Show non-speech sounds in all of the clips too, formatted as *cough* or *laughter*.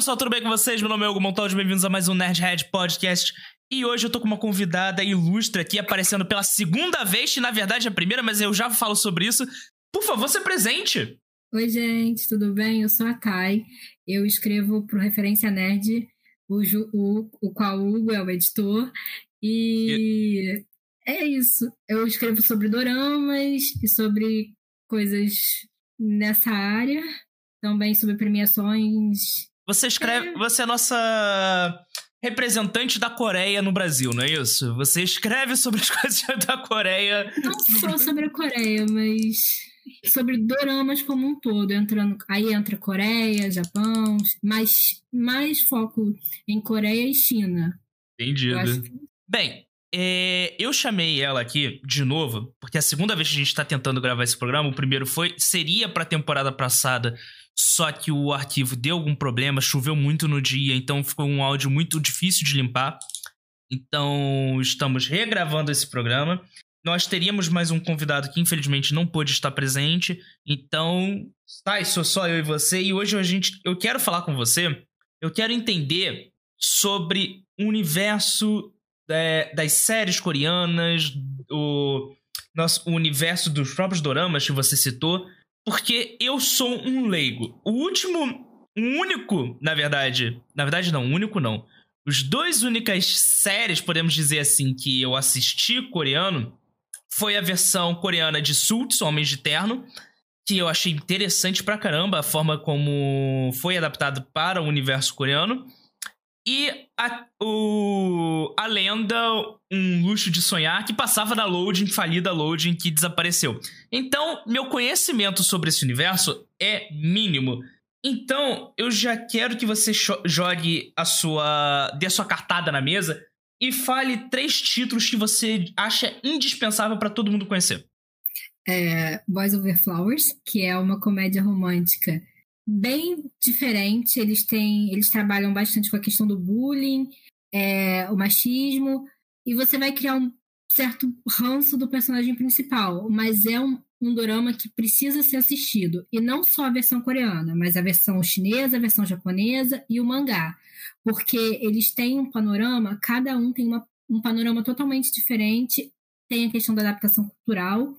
pessoal, tudo bem com vocês? Meu nome é Hugo Montaldi, bem-vindos a mais um Nerdhead Podcast. E hoje eu tô com uma convidada ilustre aqui, aparecendo pela segunda vez, que na verdade é a primeira, mas eu já falo sobre isso. Por favor, se presente! Oi, gente, tudo bem? Eu sou a Thay. Eu escrevo pro Referência Nerd, o, o, o qual o Hugo é o editor. E, e é isso. Eu escrevo sobre doramas e sobre coisas nessa área também sobre premiações. Você escreve. É. Você é a nossa representante da Coreia no Brasil, não é isso? Você escreve sobre as *laughs* coisas da Coreia. Não só sobre a Coreia, mas sobre doramas como um todo, entrando aí entra Coreia, Japão, mas mais foco em Coreia e China. Entendido. Que... Bem, é, eu chamei ela aqui de novo, porque é a segunda vez que a gente tá tentando gravar esse programa, o primeiro foi, seria pra temporada passada, só que o arquivo deu algum problema, choveu muito no dia, então ficou um áudio muito difícil de limpar. Então, estamos regravando esse programa. Nós teríamos mais um convidado que infelizmente não pôde estar presente. Então, tá, sou só eu e você. E hoje a gente, eu quero falar com você. Eu quero entender sobre o universo é, das séries coreanas, o, nosso, o universo dos próprios doramas que você citou, porque eu sou um leigo. O último, o único, na verdade, na verdade não, único não. Os dois únicas séries, podemos dizer assim, que eu assisti coreano foi a versão coreana de Suits, Homens de Terno, que eu achei interessante pra caramba a forma como foi adaptado para o universo coreano. E a, o, a lenda Um Luxo de Sonhar, que passava na loading, falida loading, que desapareceu. Então, meu conhecimento sobre esse universo é mínimo. Então, eu já quero que você jogue a sua. dê a sua cartada na mesa e fale três títulos que você acha indispensável para todo mundo conhecer. É, Boys Over Flowers, que é uma comédia romântica bem diferente. Eles têm, eles trabalham bastante com a questão do bullying, é, o machismo, e você vai criar um certo ranço do personagem principal, mas é um, um drama que precisa ser assistido. E não só a versão coreana, mas a versão chinesa, a versão japonesa e o mangá. Porque eles têm um panorama, cada um tem uma, um panorama totalmente diferente, tem a questão da adaptação cultural.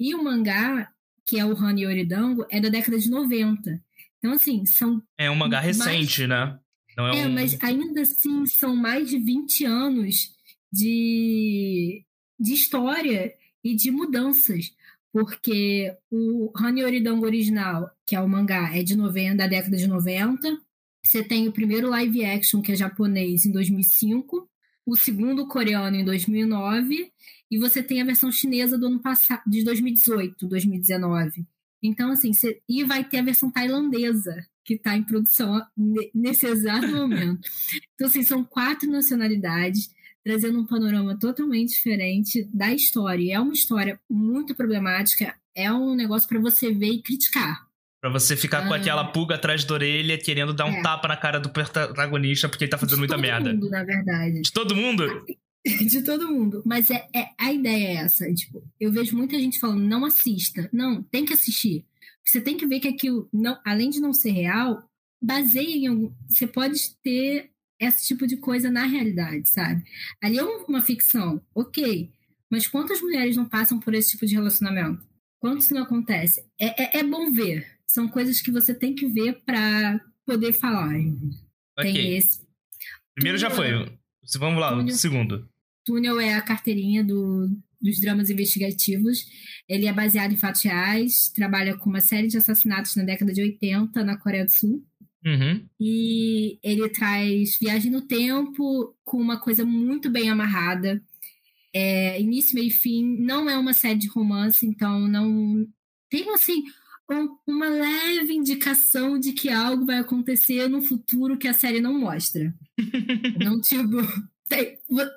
E o mangá, que é o Hani Oridango, é da década de 90. Então, assim, são. É um mangá mais... recente, né? Não é, é um... mas ainda assim são mais de 20 anos de, de história e de mudanças. Porque o Hani Oridango original, que é o mangá, é de 90, da década de 90. Você tem o primeiro live action, que é japonês, em 2005. O segundo coreano, em 2009. E você tem a versão chinesa do ano passado, de 2018, 2019. Então, assim, cê, e vai ter a versão tailandesa, que está em produção nesse exato momento. *laughs* Então, assim, são quatro nacionalidades, trazendo um panorama totalmente diferente da história. é uma história muito problemática, é um negócio para você ver e criticar. Pra você ficar ah, com aquela pulga atrás da orelha, querendo dar um é. tapa na cara do protagonista porque ele tá fazendo de muita todo merda. Mundo, na verdade. De todo mundo? *laughs* de todo mundo. Mas é, é, a ideia é essa. Tipo, eu vejo muita gente falando, não assista. Não, tem que assistir. Você tem que ver que aquilo, não, além de não ser real, baseia em algum. Você pode ter esse tipo de coisa na realidade, sabe? Ali é uma ficção, ok. Mas quantas mulheres não passam por esse tipo de relacionamento? Quanto isso não acontece? É, é, é bom ver. São coisas que você tem que ver para poder falar. Okay. Tem esse. Primeiro já foi. Vamos lá, o segundo. Túnel é a carteirinha do, dos dramas investigativos. Ele é baseado em fatos reais, trabalha com uma série de assassinatos na década de 80 na Coreia do Sul. Uhum. E ele traz viagem no tempo com uma coisa muito bem amarrada. É, início, meio e fim. Não é uma série de romance, então não. Tem assim uma leve indicação de que algo vai acontecer no futuro que a série não mostra. *laughs* não, tipo,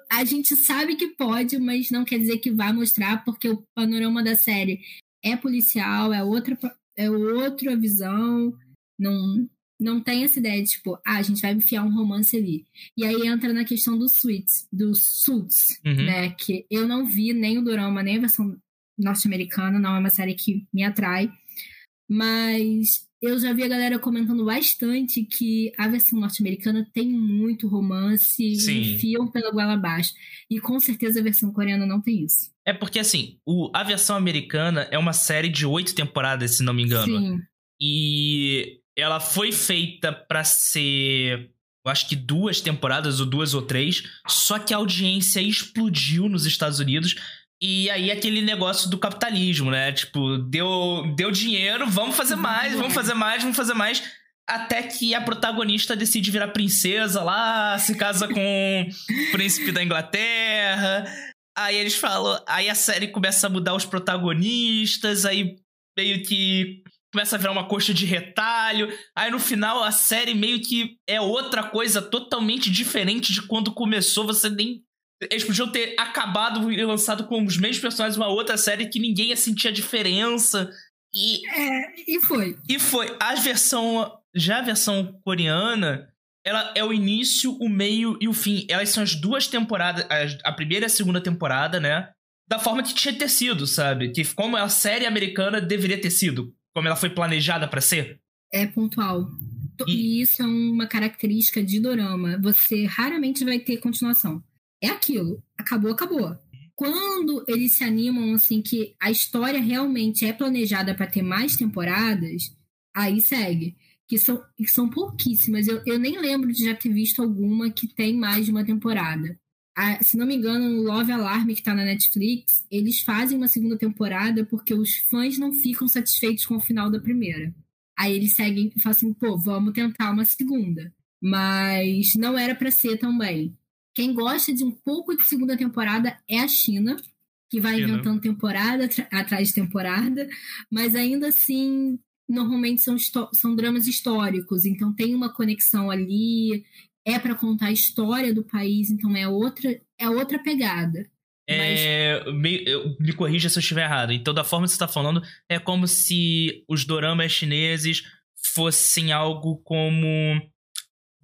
a gente sabe que pode, mas não quer dizer que vai mostrar, porque o panorama da série é policial, é outra, é outra visão. Não, não tem essa ideia de, tipo, ah, a gente vai enfiar um romance ali. E aí entra na questão do Suits, do Suits, uhum. né? Que eu não vi nem o Dorama, nem a versão norte-americana, não é uma série que me atrai. Mas eu já vi a galera comentando bastante que a versão norte-americana tem muito romance Sim. e enfiam pela goela abaixo. E com certeza a versão coreana não tem isso. É porque, assim, o, a versão americana é uma série de oito temporadas, se não me engano. Sim. E ela foi feita pra ser, eu acho que duas temporadas, ou duas ou três, só que a audiência explodiu nos Estados Unidos. E aí aquele negócio do capitalismo, né? Tipo, deu, deu dinheiro, vamos fazer mais, vamos fazer mais, vamos fazer mais. Até que a protagonista decide virar princesa lá, se casa com o príncipe da Inglaterra. Aí eles falam. Aí a série começa a mudar os protagonistas, aí meio que começa a virar uma coxa de retalho. Aí no final a série meio que é outra coisa totalmente diferente de quando começou. Você nem. Eles podiam ter acabado e lançado com os mesmos personagens uma outra série que ninguém ia sentir a diferença. E, É, e foi. e foi. A versão. Já a versão coreana. Ela é o início, o meio e o fim. Elas são as duas temporadas. as- A primeira e a segunda temporada, né? Da forma que tinha ter sido, sabe? Que como a série americana deveria ter sido. Como ela foi planejada pra ser. É pontual. E- E isso é uma característica de dorama. Você raramente vai ter continuação. É aquilo. Acabou, acabou. Quando eles se animam, assim, que a história realmente é planejada para ter mais temporadas, aí segue. Que são, que são pouquíssimas. Eu, eu nem lembro de já ter visto alguma que tem mais de uma temporada. Se não me engano, o Love Alarm, que tá na Netflix, eles fazem uma segunda temporada porque os fãs não ficam satisfeitos com o final da primeira. Aí eles seguem e falam assim, pô, vamos tentar uma segunda. Mas não era pra ser também. Quem gosta de um pouco de segunda temporada é a China, que vai China. inventando temporada atrás de temporada, mas ainda assim, normalmente são, são dramas históricos, então tem uma conexão ali, é pra contar a história do país, então é outra, é outra pegada. É, me, eu- me corrija se eu estiver errado. Então, da forma que você tá falando, é como se os doramas chineses fossem algo como.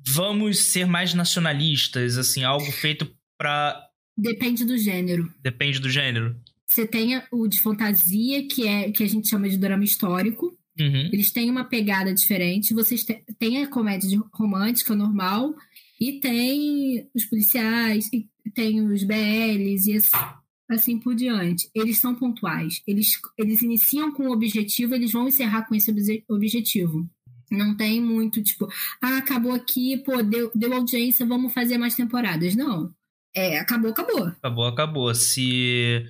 Vamos ser mais nacionalistas, assim, algo feito pra. Depende do gênero. Depende do gênero. Você tem o de fantasia, que é que a gente chama de drama histórico. Uhum. Eles têm uma pegada diferente. Vocês te- têm a comédia romântica normal e tem os policiais, e tem os BLs e assim, assim por diante. Eles são pontuais. Eles, eles iniciam com um objetivo, eles vão encerrar com esse obje- objetivo. Não tem muito, tipo, ah, acabou aqui, pô, deu, deu audiência, vamos fazer mais temporadas. Não. É, acabou, acabou. Acabou, acabou. Se.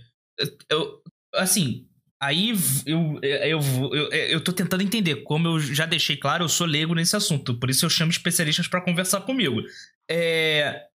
Eu, assim, aí eu, eu, eu, eu, tô tentando entender. Como eu já deixei claro, eu sou leigo nesse assunto. Por isso eu chamo especialistas pra conversar comigo. É,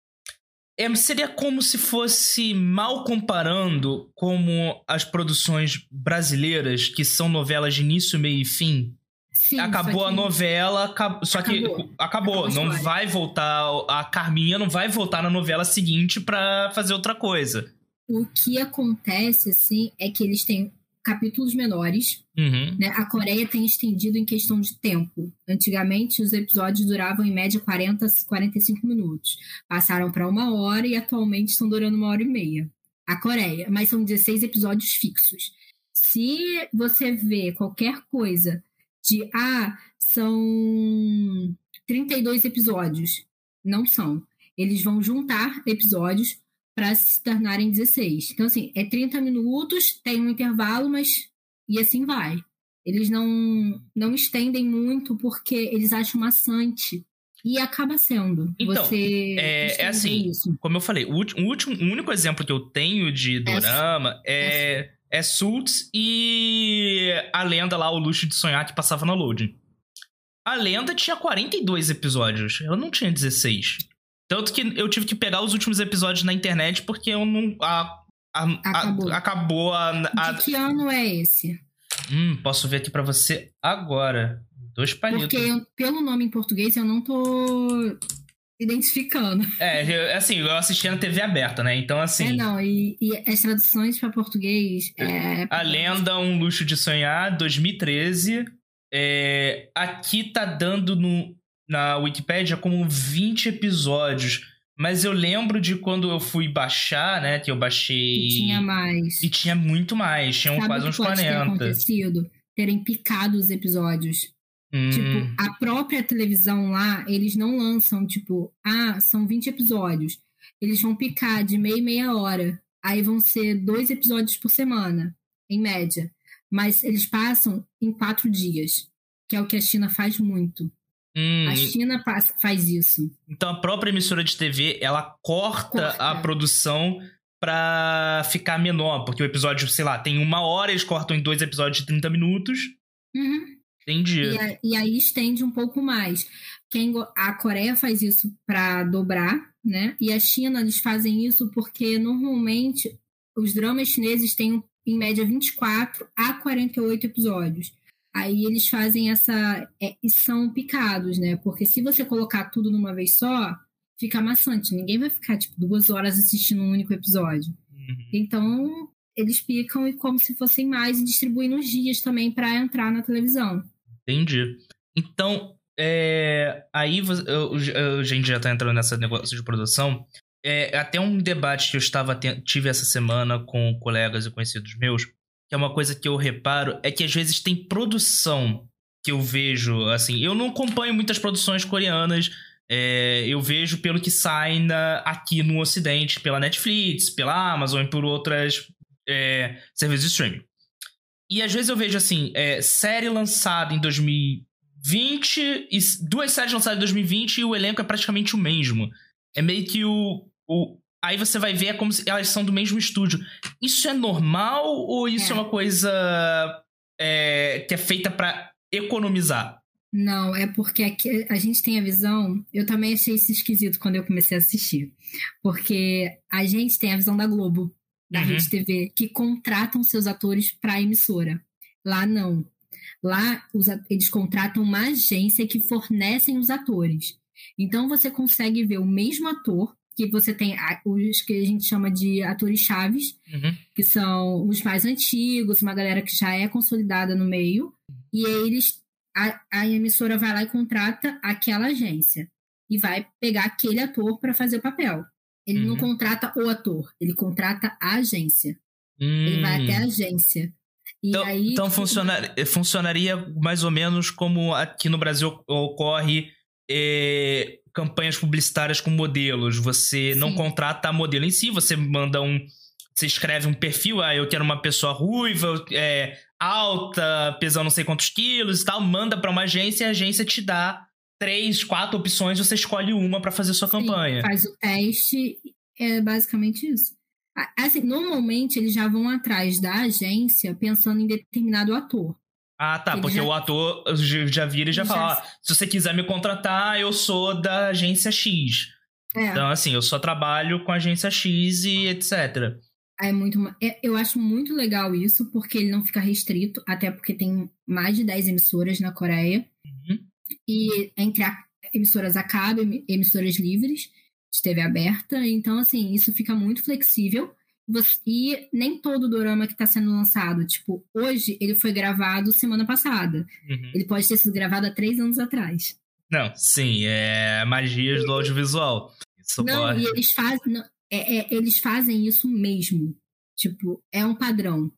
é, seria como se fosse mal comparando como as produções brasileiras, que são novelas de início, meio e fim. Sim, acabou a novela, só que Acabou. acabou. Acabou não vai voltar. A Carminha não vai voltar na novela seguinte pra fazer outra coisa. O que acontece, assim, é que eles têm capítulos menores, Uhum. né? A Coreia tem estendido em questão de tempo. Antigamente, os episódios duravam em média 40, 45 minutos. Passaram para uma hora e atualmente estão durando uma hora e meia. A Coreia, mas são 16 episódios fixos. Se você vê qualquer coisa de, ah, são 32 episódios, não são. Eles vão juntar episódios para se tornarem 16. Então, assim, é 30 minutos, tem um intervalo, mas. E assim vai. Eles não, não estendem muito porque eles acham maçante. E acaba sendo. Então, você é- é assim, Isso. Como eu falei, o último, o único exemplo que eu tenho de dorama é, é Suits e a lenda lá, O Luxo de Sonhar, que passava na Loading. A lenda tinha 42 episódios, ela não tinha 16. Tanto que eu tive que pegar os últimos episódios na internet porque eu não. A, a- a- Acabou. acabou a, De que ano é esse? Hum, posso ver aqui pra você agora. Dois palitos. Porque eu- pelo nome em português eu não tô identificando. É, assim, eu assisti na TV aberta, né? Então, assim. É, não, e, e as traduções para português é. A Lenda, Um Luxo de Sonhar, 2013. É, aqui tá dando no, na Wikipédia como 20 episódios. Mas eu lembro de quando eu fui baixar, né? Que eu baixei. E tinha mais. E tinha muito mais. Tinham Sabe quase uns pode ter 40. acontecido? Terem picado os episódios. Hum. Tipo, a própria televisão lá, eles não lançam, tipo, ah, são 20 episódios. Eles vão picar de meia e meia hora. Aí vão ser dois episódios por semana, em média. Mas eles passam em quatro dias, que é o que a China faz muito. Hum, a China faz isso. Então a própria emissora de TV, ela corta, corta. a produção pra ficar menor, porque o episódio, sei lá, tem uma hora, eles cortam em dois episódios de 30 minutos. Uhum. Entendi. E, e, aí estende um pouco mais. Quem, a Coreia faz isso para dobrar, né? E a China, eles fazem isso porque normalmente os dramas chineses têm em média 24 a 48 episódios. Aí eles fazem essa. É, e são picados, né? Porque se você colocar tudo numa vez só, fica maçante. Ninguém vai ficar, tipo, duas horas assistindo um único episódio. Uhum. Então, eles picam e como se fossem mais e distribuem nos dias também para entrar na televisão. Entendi. Então, é, aí a gente já tá entrando nessa negócio de produção. É, até um debate que eu estava tive essa semana com colegas e conhecidos meus, que é uma coisa que eu reparo, é que às vezes tem produção que eu vejo, assim, eu não acompanho muitas produções coreanas, é, eu vejo pelo que sai na, aqui no Ocidente, pela Netflix, pela Amazon e por outras é, serviços de streaming. E às vezes eu vejo assim, é, série lançada em 2020 e duas séries lançadas em 2020 e o elenco é praticamente o mesmo. É meio que o. o aí você vai ver é como se elas são do mesmo estúdio. Isso é normal ou isso é, é uma coisa é, que é feita para economizar? Não, é porque aqui a gente tem a visão. Eu também achei isso esquisito quando eu comecei a assistir. Porque a gente tem a visão da Globo da uhum. Rede TV que contratam seus atores para a emissora. Lá não. Lá os, eles contratam uma agência que fornecem os atores. Então você consegue ver o mesmo ator que você tem os que a gente chama de atores chaves, uhum. que são os mais antigos, uma galera que já é consolidada no meio, e eles a, a emissora vai lá e contrata aquela agência e vai pegar aquele ator para fazer o papel. Ele uhum. não contrata o ator, ele contrata a agência. Hum. Ele vai até a hum. agência. E então, aí, então tipo, funcionar, funcionaria mais ou menos como aqui no Brasil ocorre eh, campanhas publicitárias com modelos. Você Sim. não contrata a modelo em si, você manda um. Você escreve um perfil, ah, eu quero uma pessoa ruiva, é, alta, pesando não sei quantos quilos e tal, manda para uma agência e a agência te dá três, quatro opções, você escolhe uma para fazer sua Sim, campanha. Faz o teste, é basicamente isso. Assim, normalmente eles já vão atrás da agência pensando em determinado ator. Ah, tá, Ele porque já... o ator já vira e já, já fala: ah, se você quiser me contratar, eu sou da agência X. É. Então, assim, eu só trabalho com a agência X e etc. É muito, é, eu acho muito legal isso, porque ele não fica restrito, até porque tem mais de 10 emissoras na Coreia. E entre a, emissoras acaba, emissoras livres de TV aberta. Então, assim, isso fica muito flexível. E nem todo dorama que está sendo lançado, tipo, hoje ele foi gravado semana passada. Uhum. Ele pode ter sido gravado há três anos atrás. Não, sim, é magias do audiovisual. Isso não, pode... e eles fazem, não, é, é, eles fazem isso mesmo. Tipo, é um padrão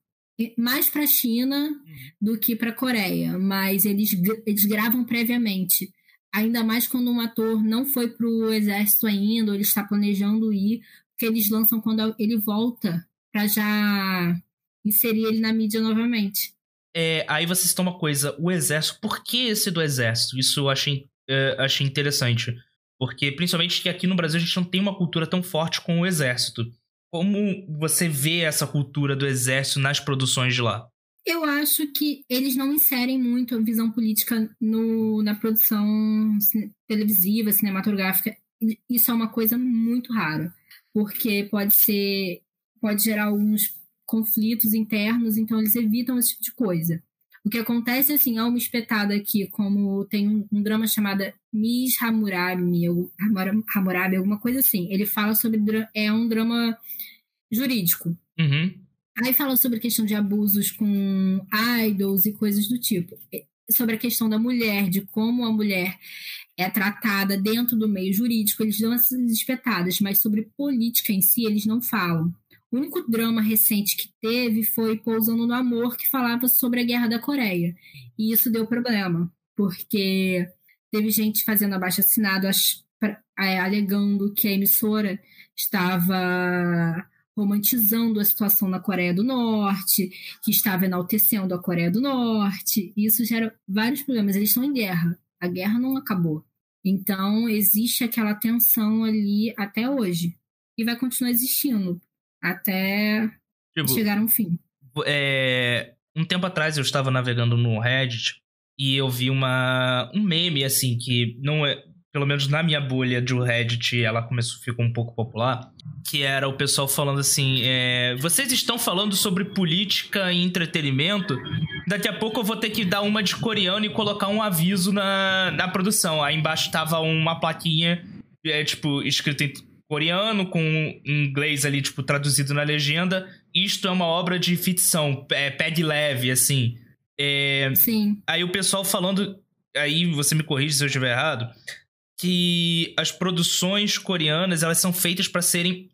mais para a China uhum. do que para a Coreia, mas eles, eles gravam previamente. Ainda mais quando um ator não foi para o exército ainda, ou ele está planejando ir, porque eles lançam quando ele volta para já inserir ele na mídia novamente. É, aí você cita uma coisa, o exército, por que esse do exército? Isso eu achei, é, achei interessante. Porque, principalmente que aqui no Brasil, a gente não tem uma cultura tão forte com o exército. Como você vê essa cultura do exército nas produções de lá? Eu acho que eles não inserem muito a visão política no, na produção televisiva, cinematográfica. Isso é uma coisa muito rara, porque pode ser, pode gerar alguns conflitos internos, então eles evitam esse tipo de coisa. O que acontece, assim, há uma espetada aqui, como tem um, um drama chamado Miss Hammurabi, Hammurabi, alguma coisa assim. Ele fala sobre. É um drama jurídico. Uhum. Aí fala sobre questão de abusos com idols e coisas do tipo. Sobre a questão da mulher, de como a mulher é tratada dentro do meio jurídico, eles dão essas espetadas, mas sobre política em si eles não falam. O único drama recente que teve foi Pousando no Amor, que falava sobre a Guerra da Coreia. E isso deu problema. porque teve gente fazendo abaixo assinado é, alegando que a emissora estava romantizando a situação na Coreia do Norte, que estava enaltecendo a Coreia do Norte. Isso gera vários problemas. Eles estão em guerra. A guerra não acabou. Então, existe aquela tensão ali até hoje. E vai continuar existindo até tipo, chegar a um fim. É, um tempo atrás eu estava navegando no Reddit e eu vi uma, um meme, assim, que não é. Pelo menos na minha bolha do Reddit, ela começou, ficou um pouco popular. Que era o pessoal falando assim: é, vocês estão falando sobre política e entretenimento. Daqui a pouco eu vou ter que dar uma de coreano e colocar um aviso na, na produção. Aí embaixo tava uma plaquinha, é, tipo, escrito em coreano, com inglês ali, tipo, traduzido na legenda. Isto é uma obra de ficção, é, pegue leve, assim. É, Sim. Aí o pessoal falando, aí você me corrige se eu estiver errado, que as produções coreanas, elas são feitas para serem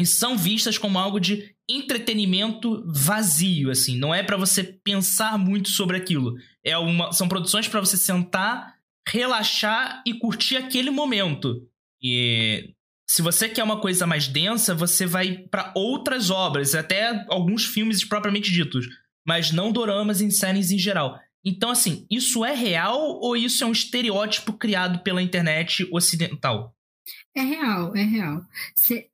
e são vistas como algo de entretenimento vazio, assim, não é para você pensar muito sobre aquilo. É uma, são produções para você sentar, relaxar e curtir aquele momento. E se você quer uma coisa mais densa, você vai para outras obras, até alguns filmes propriamente ditos, mas não doramas em séries em geral. Então, assim, isso é real ou isso é um estereótipo criado pela internet ocidental? É real, é real.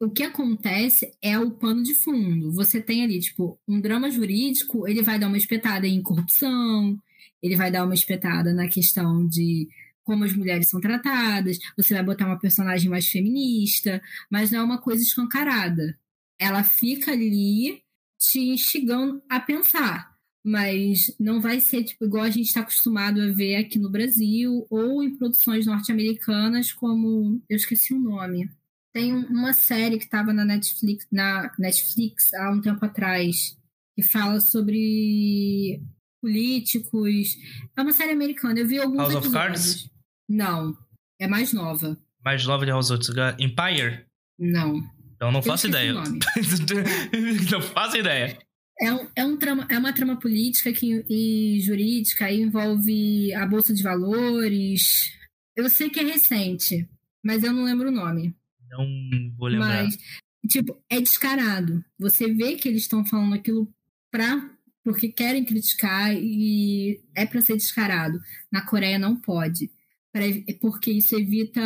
o que acontece é o pano de fundo. Você tem ali, tipo, um drama jurídico, ele vai dar uma espetada em corrupção, ele vai dar uma espetada na questão de como as mulheres são tratadas, você vai botar uma personagem mais feminista, mas não é uma coisa escancarada. Ela fica ali te instigando a pensar, mas não vai ser tipo, igual a gente está acostumado a ver aqui no Brasil ou em produções norte-americanas, como eu esqueci o nome. Tem uma série que estava na Netflix, na Netflix há um tempo atrás, que fala sobre políticos. É uma série americana. Eu vi alguns House episódios. of Cards? Não. É mais nova. Mais nova de House of Cards? Empire? Não. Então não faço ideia. *laughs* não faço ideia. É, um, é, um trama, é uma trama política que, e jurídica e envolve a Bolsa de Valores. Eu sei que é recente, mas eu não lembro o nome. Não vou lembrar. Mas, tipo, é descarado. Você vê que eles estão falando aquilo pra, porque querem criticar e é para ser descarado. Na Coreia não pode porque isso evita.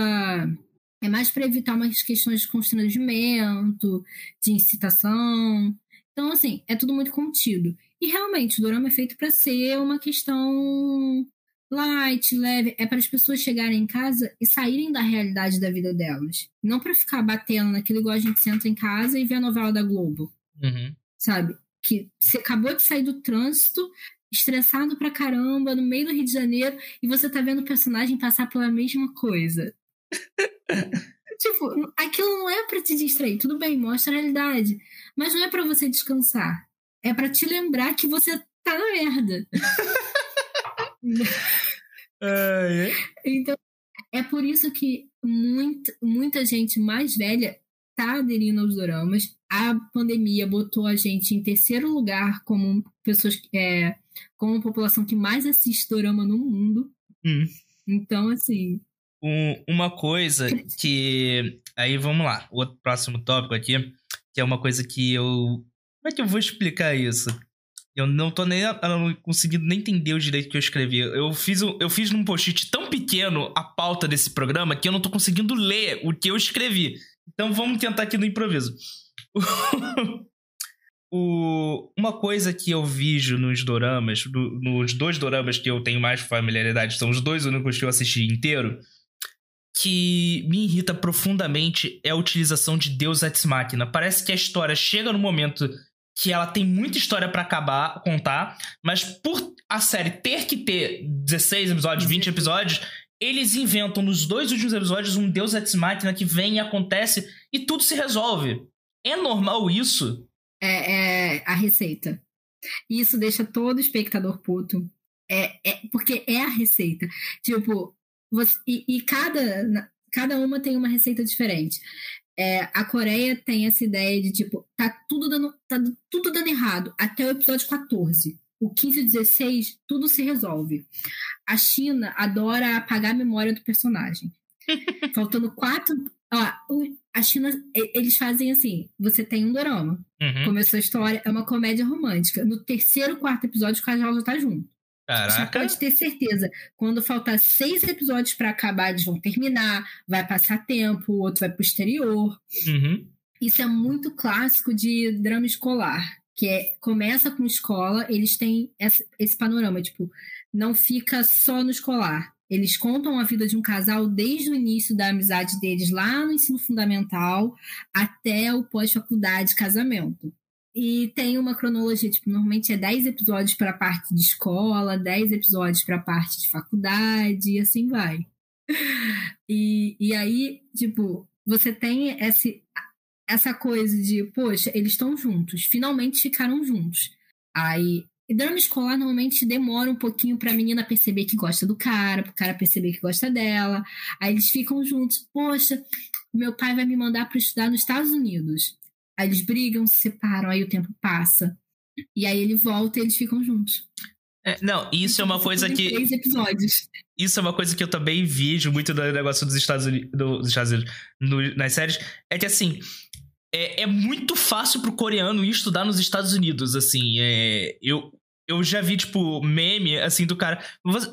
É mais para evitar umas questões de constrangimento, de incitação. Então, assim, é tudo muito contido. E realmente, o dorama é feito para ser uma questão light, leve, é para as pessoas chegarem em casa e saírem da realidade da vida delas. Não para ficar batendo naquilo igual a gente senta em casa e vê a novela da Globo. Uhum. Sabe? Que você acabou de sair do trânsito, estressado pra caramba, no meio do Rio de Janeiro, e você tá vendo o personagem passar pela mesma coisa. *laughs* tipo, aquilo não é para te distrair. Tudo bem, mostra a realidade. Mas não é para você descansar. É para te lembrar que você tá na merda. *laughs* então, é por isso que muito, muita gente mais velha tá aderindo aos doramas. A pandemia botou a gente em terceiro lugar como pessoas é, como a população que mais assiste dorama no mundo. Hum. Então, assim. Um, uma coisa que. Aí vamos lá. O outro próximo tópico aqui, que é uma coisa que eu. Como é que eu vou explicar isso? Eu não tô nem não conseguindo nem entender o direito que eu escrevi. Eu fiz, eu fiz num post-it tão pequeno a pauta desse programa que eu não tô conseguindo ler o que eu escrevi. Então vamos tentar aqui no improviso. *laughs* o, uma coisa que eu vejo nos doramas, do, nos dois doramas que eu tenho mais familiaridade, são os dois únicos que eu assisti inteiro, que me irrita profundamente é a utilização de Deus Ex Machina. Parece que a história chega no momento que ela tem muita história para acabar, contar, mas por a série ter que ter 16 episódios, 20 episódios, eles inventam nos dois últimos episódios um Deus Ex Machina que vem e acontece e tudo se resolve. É normal isso? É, é a receita. E isso deixa todo espectador puto. É, é, porque é a receita. Tipo, você, e, e cada, cada uma tem uma receita diferente. É, a Coreia tem essa ideia de tipo, tá tudo dando, tá tudo dando errado até o episódio 14. o 15 e o 16, tudo se resolve. A China adora apagar a memória do personagem. *laughs* Faltando quatro. Ó, a China, eles fazem assim: você tem um dorama. Uhum. Começou a história, é uma comédia romântica. No terceiro, quarto episódio, o casal já tá junto. Caraca. Já pode ter certeza. Quando faltar seis episódios para acabar, eles vão terminar, vai passar tempo, o outro vai pro exterior. Uhum. Isso é muito clássico de drama escolar, que é começa com escola, eles têm esse, esse panorama, tipo, não fica só no escolar. Eles contam a vida de um casal desde o início da amizade deles lá no ensino fundamental até o pós-faculdade, casamento. E tem uma cronologia, tipo, normalmente é 10 episódios para a parte de escola, 10 episódios para a parte de faculdade, e assim vai. E, e aí, tipo, você tem esse, essa coisa de, poxa, eles estão juntos, finalmente ficaram juntos. Aí, e drama escolar normalmente demora um pouquinho pra menina perceber que gosta do cara, pro cara perceber que gosta dela. Aí eles ficam juntos. Poxa, meu pai vai me mandar para estudar nos Estados Unidos. Aí eles brigam, se separam, aí o tempo passa. E aí ele volta e eles ficam juntos. É, não, isso é uma coisa que. Três episódios. Isso é uma coisa que eu também vejo muito do negócio dos Estados Unidos, dos Estados Unidos no, nas séries. É que assim. É, é muito fácil pro coreano ir estudar nos Estados Unidos, assim. É, eu, eu já vi, tipo, meme, assim, do cara.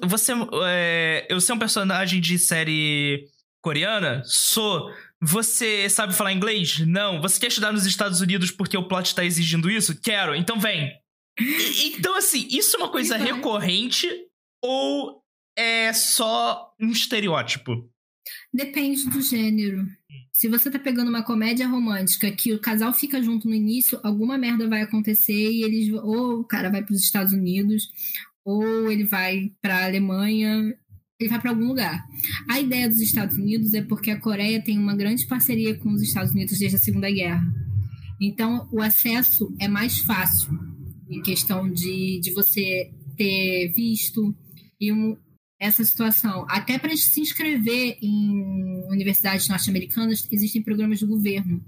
Você. É, eu sou um personagem de série coreana? Sou. Você sabe falar inglês? Não. Você quer estudar nos Estados Unidos porque o plot tá exigindo isso? Quero. Então vem. E, então, assim, isso é uma coisa recorrente ou é só um estereótipo? Depende do gênero. Se você tá pegando uma comédia romântica que o casal fica junto no início, alguma merda vai acontecer e eles ou o cara vai para os Estados Unidos ou ele vai para a Alemanha ele vai para algum lugar. A ideia dos Estados Unidos é porque a Coreia tem uma grande parceria com os Estados Unidos desde a Segunda Guerra. Então, o acesso é mais fácil em questão de, de você ter visto e um, essa situação. Até para se inscrever em universidades norte-americanas, existem programas do governo.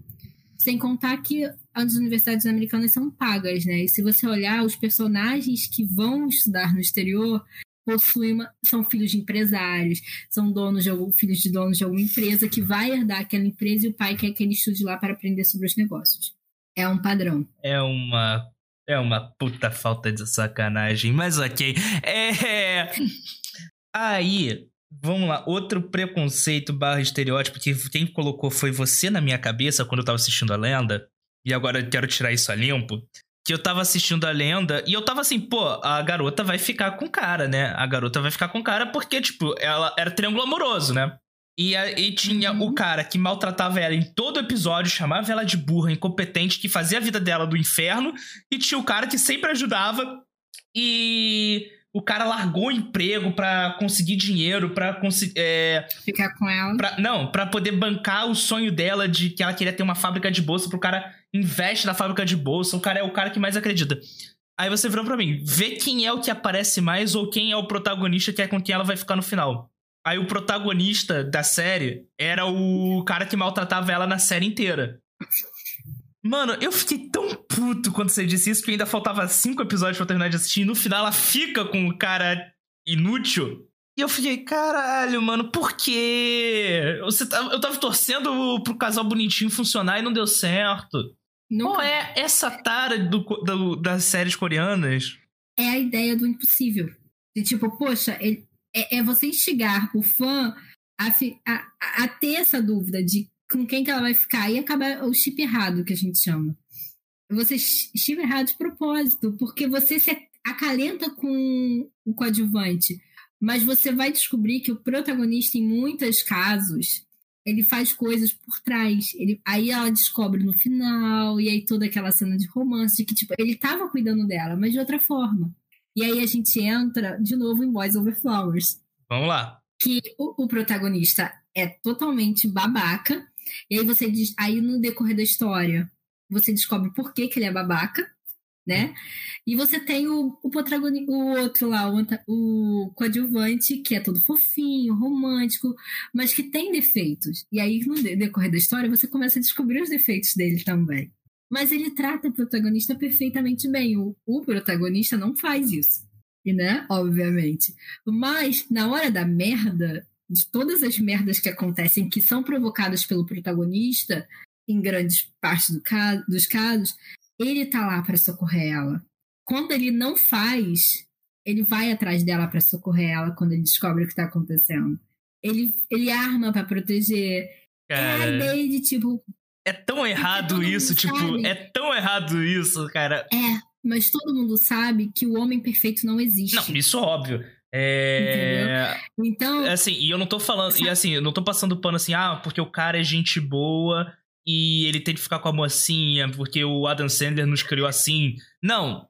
Sem contar que as universidades americanas são pagas, né? E se você olhar, os personagens que vão estudar no exterior possuem uma, são filhos de empresários, são donos de algum, filhos de donos de alguma empresa que vai herdar aquela empresa e o pai quer que ele estude lá para aprender sobre os negócios. É um padrão. É uma é uma puta falta de sacanagem, mas ok. É aí Vamos lá, outro preconceito barra estereótipo que quem colocou foi você na minha cabeça quando eu tava assistindo a lenda. E agora eu quero tirar isso a limpo que eu tava assistindo a lenda e eu tava assim, pô, a garota vai ficar com cara, né? A garota vai ficar com cara porque, tipo, ela era triângulo amoroso, né? E, a, e tinha uhum. o cara que maltratava ela em todo episódio, chamava ela de burra, incompetente, que fazia a vida dela do inferno, e tinha o cara que sempre ajudava e o cara largou o emprego para conseguir dinheiro, para conseguir. É, Ficar com ela? Pra, não, para poder bancar o sonho dela de que ela queria ter uma fábrica de bolsa pro cara investe na fábrica de bolsa, o cara é o cara que mais acredita. Aí você virou para mim, vê quem é o que aparece mais ou quem é o protagonista que é com quem ela vai ficar no final. Aí o protagonista da série era o cara que maltratava ela na série inteira. Mano, eu fiquei tão puto quando você disse isso que ainda faltava cinco episódios pra eu terminar de assistir. E no final ela fica com o cara inútil. E eu fiquei, caralho, mano, por quê? Você tá, eu tava torcendo pro casal bonitinho funcionar e não deu certo. Nunca. Qual é essa tara do, do, das séries coreanas? É a ideia do impossível. De tipo, poxa, é, é, é você instigar o fã a, a, a, ter essa dúvida de com quem que ela vai ficar e acabar o chip errado, que a gente chama. Você chip errado de propósito, porque você se acalenta com o coadjuvante. Mas você vai descobrir que o protagonista, em muitos casos, ele faz coisas por trás. Ele, aí ela descobre no final, e aí toda aquela cena de romance, de que, tipo, ele tava cuidando dela, mas de outra forma. E aí a gente entra de novo em Boys Over Flowers. Vamos lá. Que o, o protagonista é totalmente babaca. E aí você diz, aí no decorrer da história, você descobre por que, que ele é babaca né? E você tem o, o, o outro lá, o, o coadjuvante, que é todo fofinho, romântico, mas que tem defeitos. E aí, no decorrer da história, você começa a descobrir os defeitos dele também. Mas ele trata o protagonista perfeitamente bem. O, o protagonista não faz isso. E, né? Obviamente. Mas, na hora da merda, de todas as merdas que acontecem que são provocadas pelo protagonista, em grandes partes do caso, dos casos, ele tá lá para socorrer ela. Quando ele não faz, ele vai atrás dela para socorrer ela quando ele descobre o que tá acontecendo. Ele, ele arma para proteger. Cara, é a ideia de tipo. É tão errado isso, tipo, sabe. é tão errado isso, cara. É, mas todo mundo sabe que o homem perfeito não existe. Não, isso é óbvio. É. Entendeu? Então. Assim, e eu não tô falando. Sabe? E assim, eu não tô passando pano assim, ah, porque o cara é gente boa e ele tem que ficar com a mocinha porque o Adam Sandler nos criou assim. Não,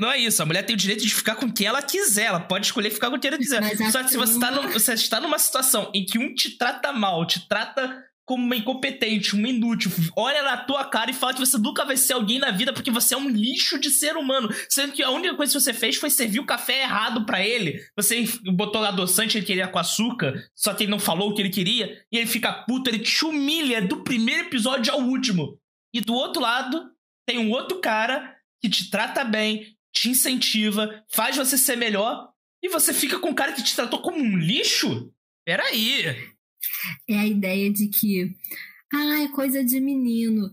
não é isso. A mulher tem o direito de ficar com quem ela quiser. Ela pode escolher ficar com quem ela quiser. Só que se você, tá no, você está numa situação em que um te trata mal, te trata como uma incompetente, um inútil, olha na tua cara e fala que você nunca vai ser alguém na vida porque você é um lixo de ser humano. Sendo que a única coisa que você fez foi servir o café errado para ele. Você botou adoçante, ele queria com açúcar, só que ele não falou o que ele queria, e ele fica puto, ele te humilha do primeiro episódio ao último. E do outro lado, tem um outro cara que te trata bem, te incentiva, faz você ser melhor, e você fica com um cara que te tratou como um lixo? Peraí é a ideia de que, ah, é coisa de menino.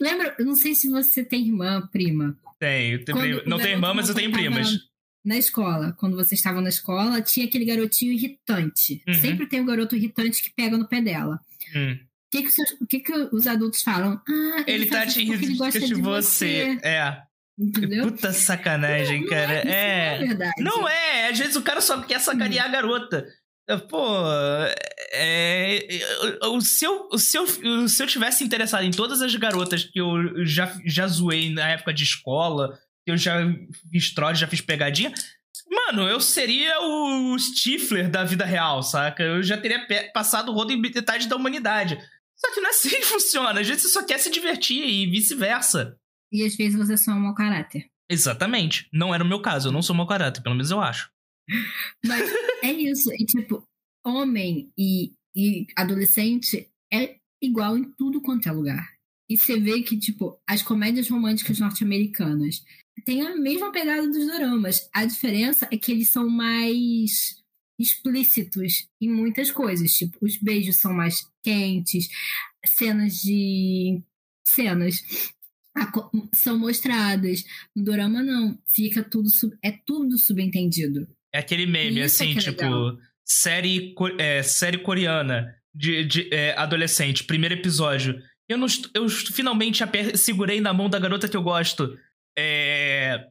Lembra, eu não sei se você tem irmã, prima. Tenho, tenho não tenho irmã, mas eu tenho primas. Na escola, quando vocês estavam na escola, tinha aquele garotinho irritante. Uhum. Sempre tem um garoto irritante que pega no pé dela. Hum. O que, que, os, o que, que os adultos falam? Ah, ele, ele tá te irritando de, de você. É. Entendeu? Puta sacanagem, não, cara. Não é, é, não é verdade. Não é. Às vezes o cara só quer sacanear a garota. Pô, é, o, se eu, se, eu, se eu tivesse interessado em todas as garotas que eu já, já zoei na época de escola, que eu já fiz trote, já fiz pegadinha, mano, eu seria o Stifler da vida real, saca? Eu já teria passado o rodo em metade da humanidade. Só que não é assim que funciona. Às vezes você só quer se divertir e vice-versa. E às vezes você é só um mau caráter. Exatamente. Não era o meu caso. Eu não sou mau caráter, pelo menos eu acho. Mas é isso. E, tipo, homem e, e adolescente é igual em tudo quanto é lugar. E você vê que, tipo, as comédias românticas norte-americanas têm a mesma pegada dos doramas. A diferença é que eles são mais explícitos em muitas coisas. Tipo, os beijos são mais quentes, cenas de. cenas são mostradas. No dorama, não. Fica tudo. Sub... É tudo subentendido. É aquele meme, Isso assim, é tipo, série, é, série coreana de, de é, adolescente, primeiro episódio. Eu, não, eu finalmente segurei na mão da garota que eu gosto. É,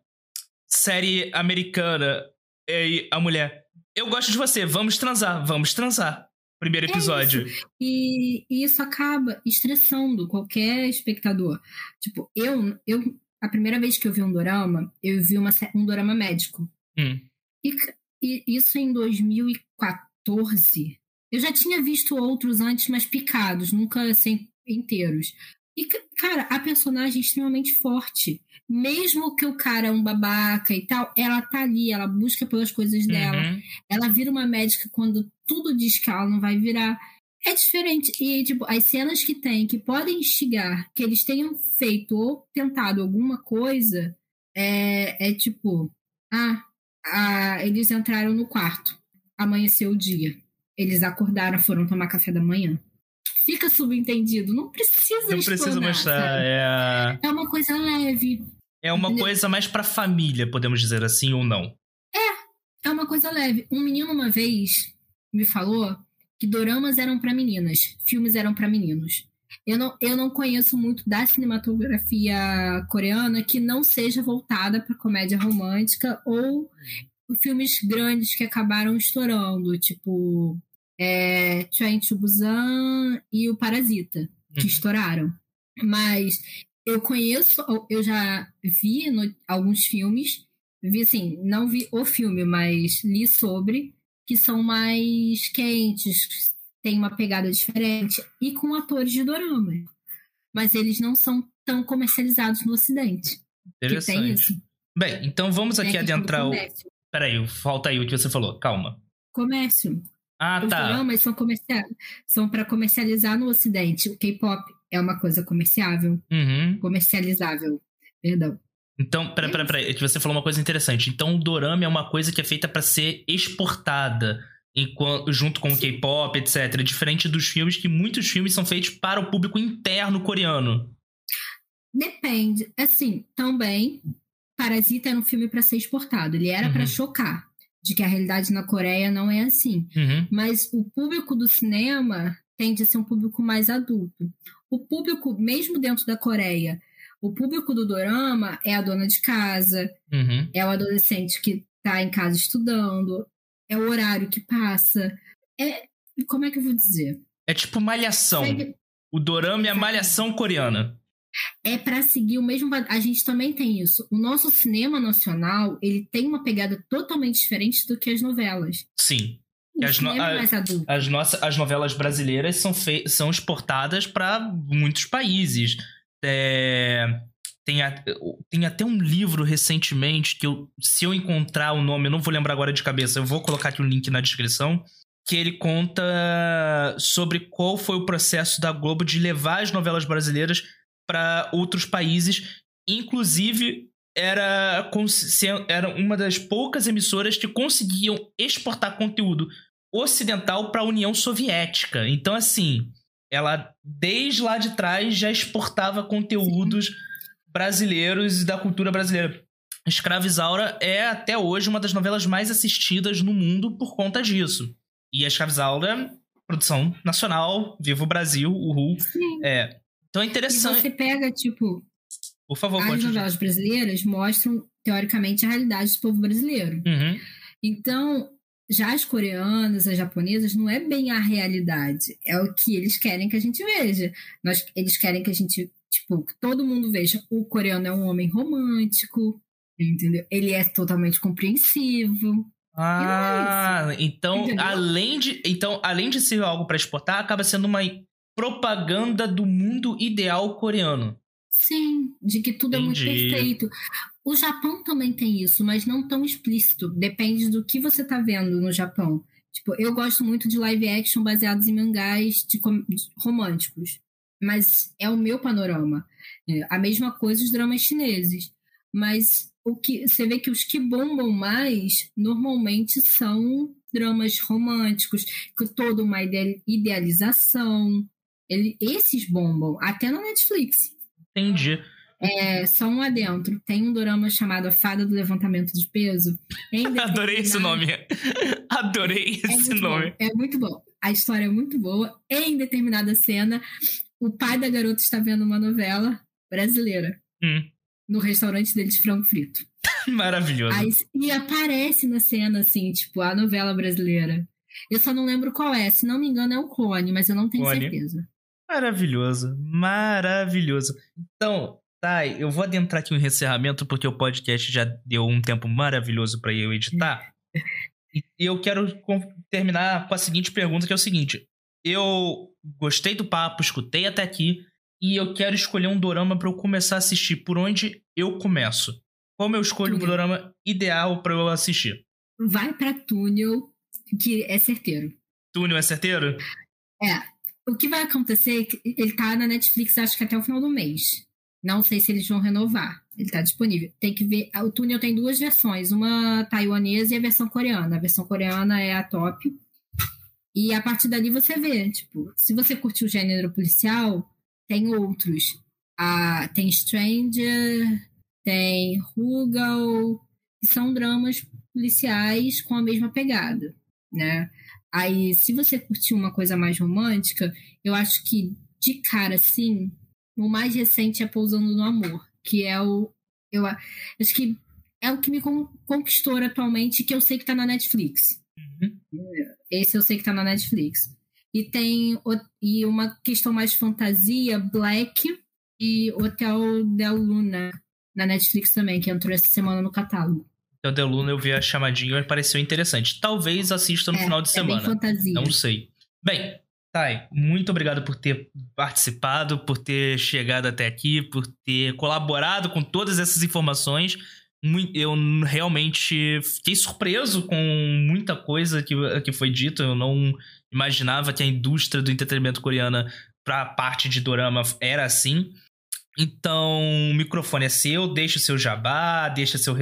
série americana. E a mulher. Eu gosto de você, vamos transar, vamos transar. Primeiro é episódio. É isso. E, e, isso acaba estressando qualquer espectador. Tipo, eu, eu. A primeira vez que eu vi um dorama, eu vi uma, um dorama médico. Hum. E, e isso em 2014. Eu já tinha visto outros antes, mas picados, nunca assim, inteiros. E, cara, a personagem é extremamente forte. Mesmo que o cara é um babaca e tal, ela tá ali, ela busca pelas coisas dela. Uhum. Ela vira uma médica quando tudo diz que ela não vai virar. É diferente. E, tipo, as cenas que tem, que podem instigar que eles tenham feito ou tentado alguma coisa, é, é tipo, ah, a, eles entraram no quarto. Amanheceu o dia. Eles acordaram, foram tomar café da manhã. Fica subentendido. Não precisa Não precisa mostrar. É... é uma coisa leve. É uma entendeu? coisa mais pra família, podemos dizer assim, ou não? É, é uma coisa leve. Um menino uma vez me falou que doramas eram para meninas, filmes eram para meninos. Eu não, eu não conheço muito da cinematografia coreana que não seja voltada para comédia romântica ou filmes grandes que acabaram estourando, tipo é, Train to Busan e o Parasita, que uhum. estouraram. Mas eu conheço, eu já vi no, alguns filmes, vi assim, não vi o filme, mas li sobre, que são mais quentes, tem uma pegada diferente e com atores de dorama. Mas eles não são tão comercializados no Ocidente. Interessante. Que tem isso. Bem, então vamos aqui adentrar o. Peraí, falta aí o que você falou, calma. Comércio. Ah, Os tá. doramas são, comercial... são para comercializar no Ocidente. O K-pop é uma coisa comerciável. Uhum. Comercializável. Perdão. Então, peraí, peraí, peraí. Você falou uma coisa interessante. Então, o dorama é uma coisa que é feita para ser exportada enquanto, junto com o K-pop, etc. Diferente dos filmes, que muitos filmes são feitos para o público interno coreano. Depende. Assim, também, Parasita era um filme para ser exportado. Ele era Uhum. para chocar de que a realidade na Coreia não é assim. Uhum. Mas o público do cinema tende a ser um público mais adulto. O público, mesmo dentro da Coreia, o público do dorama é a dona de casa, Uhum. é o adolescente que está em casa estudando, é o horário que passa. É, como é que eu vou dizer? É tipo malhação. Segue- O dorama é a malhação coreana. é para seguir o mesmo. A gente também tem isso. O nosso cinema nacional ele tem uma pegada totalmente diferente do que as novelas. Sim. As no- é. As, nossas, as novelas brasileiras são, fei- são exportadas para muitos países. É, tem, a- tem até um livro recentemente que eu, se eu encontrar o nome, eu não vou lembrar agora de cabeça, eu vou colocar aqui o link na descrição. Que ele conta sobre qual foi o processo da Globo de levar as novelas brasileiras para outros países. Inclusive, era, era uma das poucas emissoras que conseguiam exportar conteúdo ocidental para a União Soviética. Então, assim, ela desde lá de trás já exportava conteúdos brasileiros e da cultura brasileira. Escravizaura é até hoje uma das novelas mais assistidas no mundo por conta disso. E a Escravizaura, produção nacional, Viva o Brasil, uhul. Sim. É. Então é E interessante. você pega, tipo, Por favor, as continue. novelas brasileiras mostram, teoricamente, a realidade do povo brasileiro. Uhum. Então, já as coreanas, as japonesas, não é bem a realidade. É o que eles querem que a gente veja. Nós, eles querem que a gente, tipo, que todo mundo veja. O coreano é um homem romântico, entendeu? Ele é totalmente compreensivo. Ah, então Entendeu? além de então além de ser algo para exportar, acaba sendo uma propaganda do mundo ideal coreano. Sim, de que tudo é muito Entendi. perfeito. O Japão também tem isso, mas não tão explícito. Depende do que você tá vendo no Japão. Tipo, eu gosto muito de live action baseados em mangás de de românticos. Mas é o meu panorama. É, a mesma coisa os dramas chineses. Mas o que você vê que os que bombam mais normalmente são dramas românticos, com toda uma ide- idealização. Ele, esses bombam, até na Netflix. Entendi. É, só um adentro. Tem um dorama chamado A Fada do Levantamento de Peso. Em *laughs* Adorei esse nome. *laughs* Adorei É esse muito nome. bom. É muito bom. A história é muito boa. Em determinada cena, o pai da garota está vendo uma novela brasileira Hum, no restaurante dele de frango frito. *laughs* maravilhoso. Aí, e aparece na cena, assim, tipo, a novela brasileira. Eu só não lembro qual é. Se não me engano, é o Clone, mas eu não tenho certeza. Maravilhoso. Maravilhoso. Então, tá, eu vou adentrar aqui no encerramento porque o podcast já deu um tempo maravilhoso para eu editar. *laughs* E eu quero terminar com a seguinte pergunta, que é o seguinte: eu gostei do papo, escutei até aqui e eu quero escolher um dorama para eu começar a assistir. Por onde eu começo? Como eu escolho o Túnel. dorama ideal para eu assistir? Vai pra Túnel, que é certeiro. Túnel é certeiro? O que vai acontecer é que ele tá na Netflix, acho que até o final do mês. Não sei se eles vão renovar. Ele tá disponível. Tem que ver. O túnel tem duas versões, uma taiwanesa e a versão coreana. A versão coreana é a top. E a partir dali você vê, tipo, se você curtiu o gênero policial, tem outros. Ah, tem Stranger, tem Rugal, que são dramas policiais com a mesma pegada, né? Aí, se você curtiu uma coisa mais romântica, eu acho que, de cara, assim, o mais recente é Pousando no Amor, que é o. Eu acho que é o que me con- conquistou atualmente, que eu sei que tá na Netflix. Uhum. Esse eu sei que tá na Netflix. E tem e uma questão mais fantasia, Black e Hotel Del Luna na Netflix também, que entrou essa semana no catálogo. Então, The Luna eu vi a chamadinha e pareceu interessante. Talvez assista no é, final de é semana. bem fantasia. Não sei. Bem, Thay, muito obrigado por ter participado, por ter chegado até aqui, por ter colaborado com todas essas informações. Eu realmente fiquei surpreso com muita coisa que, que foi dito. Eu não imaginava que a indústria do entretenimento coreana pra parte de dorama era assim. Então, o microfone é seu, deixa o seu jabá, deixa seu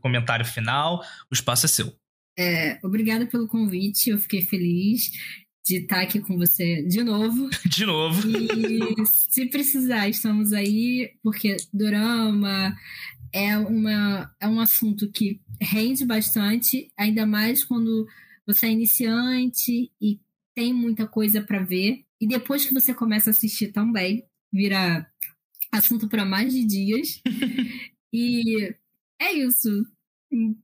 comentário final, o espaço é seu. É, obrigada pelo convite, eu fiquei feliz de estar aqui com você de novo. *laughs* De novo. E se precisar, estamos aí, porque dorama é, uma, é um assunto que rende bastante, ainda mais quando você é iniciante e tem muita coisa para ver. E depois que você começa a assistir também, vira assunto para mais de dias. *laughs* e é isso.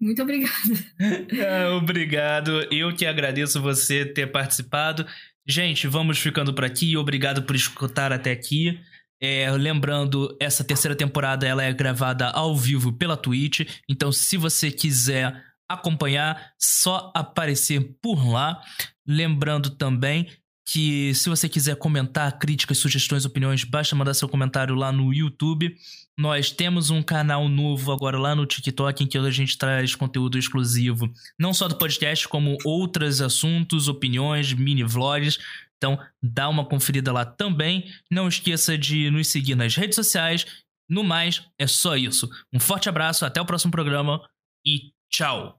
Muito obrigada. *laughs* Obrigado. Eu que agradeço você ter participado. Gente, vamos ficando por aqui. Obrigado por escutar até aqui. É, lembrando, essa terceira temporada ela é gravada ao vivo pela Twitch. Então, se você quiser acompanhar, só aparecer por lá. Lembrando também que se você quiser comentar críticas, sugestões, opiniões, basta mandar seu comentário lá no YouTube. Nós temos um canal novo agora lá no TikTok em que a gente traz conteúdo exclusivo, não só do podcast, como outros assuntos, opiniões, mini vlogs. Então, dá uma conferida lá também. Não esqueça de nos seguir nas redes sociais. No mais, é só isso. Um forte abraço, até o próximo programa e tchau!